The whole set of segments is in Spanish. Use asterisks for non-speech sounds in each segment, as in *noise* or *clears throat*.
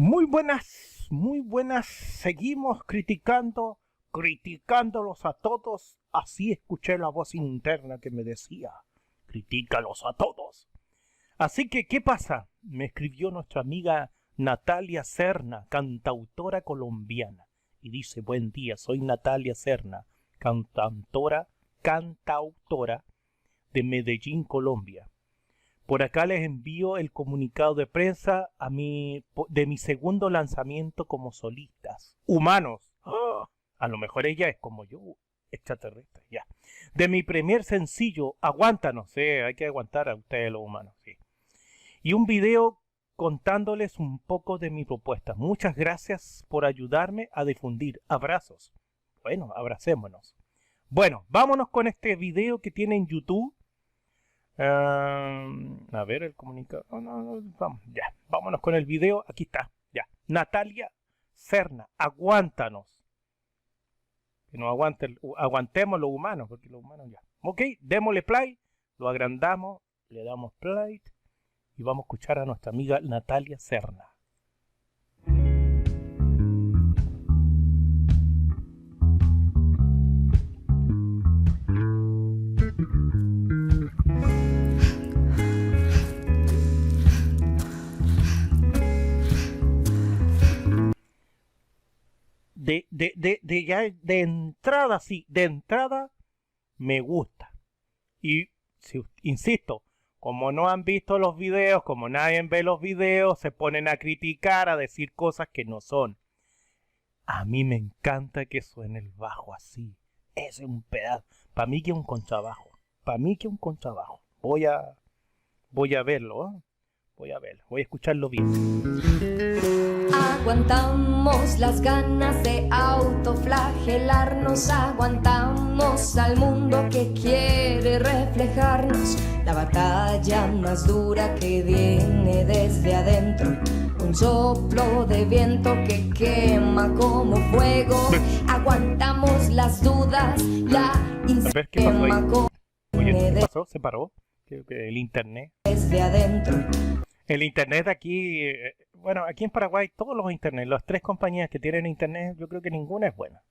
Muy buenas, muy buenas. Seguimos criticando, criticándolos a todos. Así escuché la voz interna que me decía, critícalos a todos. Así que, ¿qué pasa? Me escribió nuestra amiga Natalia Serna, cantautora colombiana. Y dice, buen día, soy Natalia Serna, cantautora, cantautora de Medellín, Colombia. Por acá les envío el comunicado de prensa a mi, de mi segundo lanzamiento como solistas. Humanos. ¡Ah! A lo mejor ella es como yo, extraterrestre, ya. De mi primer sencillo, Aguántanos, eh, hay que aguantar a ustedes los humanos, sí. Y un video contándoles un poco de mi propuesta. Muchas gracias por ayudarme a difundir. Abrazos. Bueno, abracémonos. Bueno, vámonos con este video que tiene en YouTube a ver el comunicado. vamos, ya. Vámonos con el video. Aquí está. Ya. Natalia Serna, aguántanos. Que nos aguante, aguantemos los humanos, porque los humanos ya. Ok, démosle play, lo agrandamos, le damos play y vamos a escuchar a nuestra amiga Natalia Serna. De, de, de, ya de entrada, sí, de entrada me gusta. Y si, insisto, como no han visto los videos, como nadie ve los videos, se ponen a criticar, a decir cosas que no son. A mí me encanta que suene el bajo así. Ese es un pedazo. Para mí que es un contrabajo. Para mí que es un contrabajo. Voy a voy a verlo. ¿eh? Voy a verlo. Voy a escucharlo bien. Aguantamos las ganas de autoflagelarnos, aguantamos al mundo que quiere reflejarnos, la batalla más dura que viene desde adentro, un soplo de viento que quema como fuego, aguantamos las dudas, la como ¿qué pasó? ¿Se paró? El internet. Desde adentro. El internet aquí, eh, bueno, aquí en Paraguay todos los internet, las tres compañías que tienen internet, yo creo que ninguna es buena.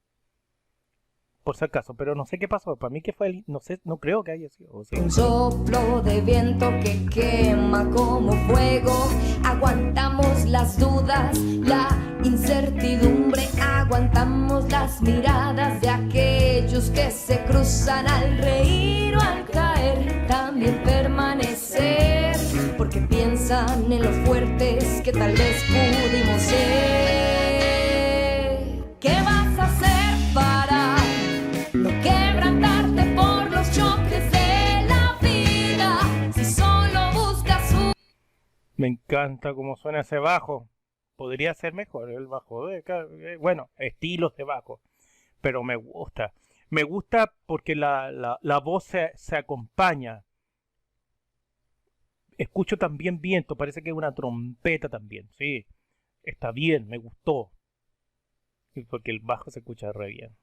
Por si acaso, pero no sé qué pasó. Para mí que fue el, no sé, no creo que haya sido. Un soplo de viento que quema como fuego. Aguantamos las dudas, la incertidumbre. Aguantamos las miradas que tal vez pudimos ser. ¿Qué vas a hacer para no quebrantarte por los choques de la vida? Si solo buscas un... Me encanta cómo suena ese bajo. Podría ser mejor el bajo. De, eh, bueno, estilos de bajo. Pero me gusta. Me gusta porque la, la, la voz se, se acompaña Escucho también viento, parece que es una trompeta también. Sí, está bien, me gustó. Porque el bajo se escucha re bien.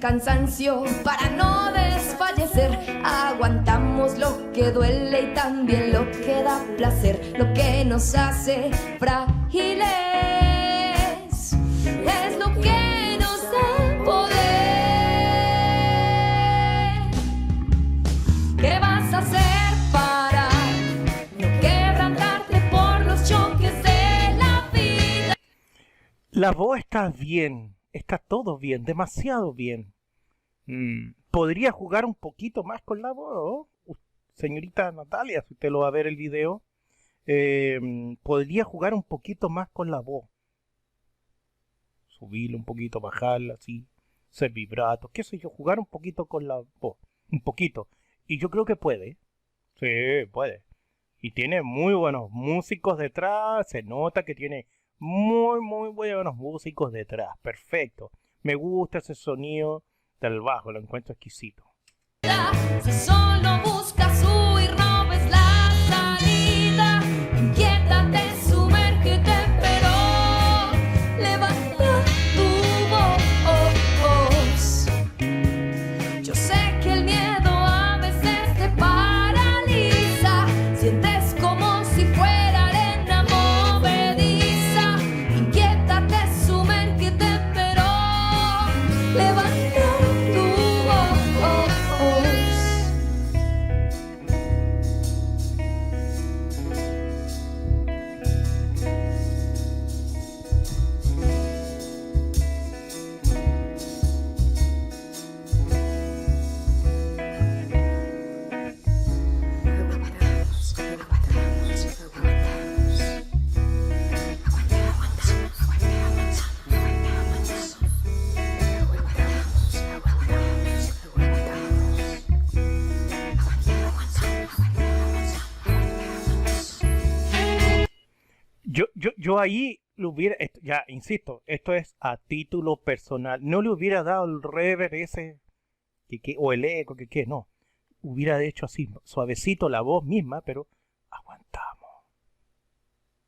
Cansancio para no desfallecer. Aguantamos lo que duele y también lo que da placer, lo que nos hace frágiles. Es lo que nos da poder. ¿Qué vas a hacer? La voz está bien está todo bien, demasiado bien. Mm, ¿Podría jugar un poquito más con la voz? Señorita Natalia, si usted lo va a ver el video, eh, podría jugar un poquito más con la voz. Subirlo un poquito, bajarla así, ser vibrato, qué sé yo, jugar un poquito con la voz, un poquito. Y yo creo que puede. Sí, puede. Y tiene muy buenos músicos detrás, se nota que tiene muy, muy buenos músicos detrás. Perfecto. Me gusta ese sonido del bajo, lo encuentro exquisito. Yo ahí le hubiera, ya insisto, esto es a título personal, no le hubiera dado el rever ese, que, o el eco, que, que no, hubiera hecho así, suavecito la voz misma, pero aguantamos.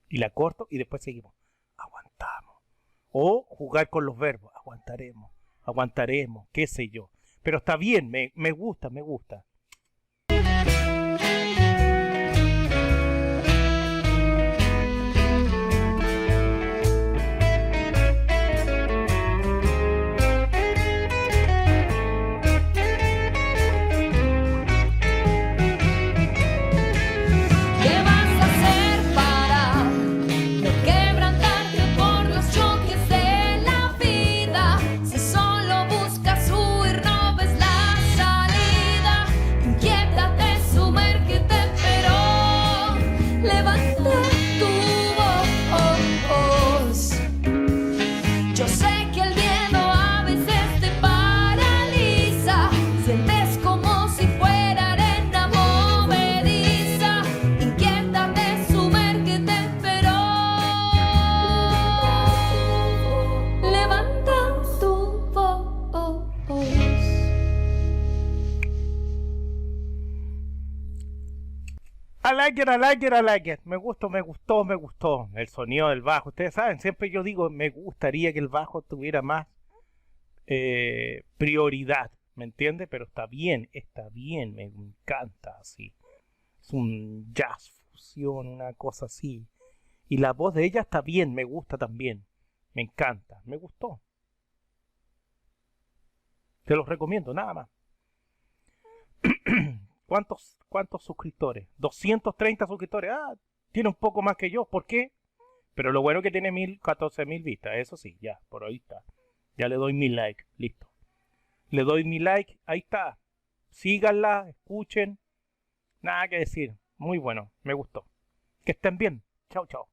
Y la corto y después seguimos, aguantamos. O jugar con los verbos, aguantaremos, aguantaremos, qué sé yo. Pero está bien, me, me gusta, me gusta. Like it, I like it, I like it. Me gustó, me gustó, me gustó. El sonido del bajo. Ustedes saben, siempre yo digo, me gustaría que el bajo tuviera más eh, prioridad. ¿Me entiende? Pero está bien, está bien, me encanta así. Es un jazz fusión, una cosa así. Y la voz de ella está bien, me gusta también. Me encanta, me gustó. Te los recomiendo, nada más. *clears throat* ¿Cuántos, cuántos suscriptores? 230 suscriptores. Ah, tiene un poco más que yo. ¿Por qué? Pero lo bueno es que tiene mil, 14 mil vistas. Eso sí, ya, por ahí está. Ya le doy mi like. Listo. Le doy mi like. Ahí está. Síganla, escuchen. Nada que decir. Muy bueno. Me gustó. Que estén bien. Chao, chao.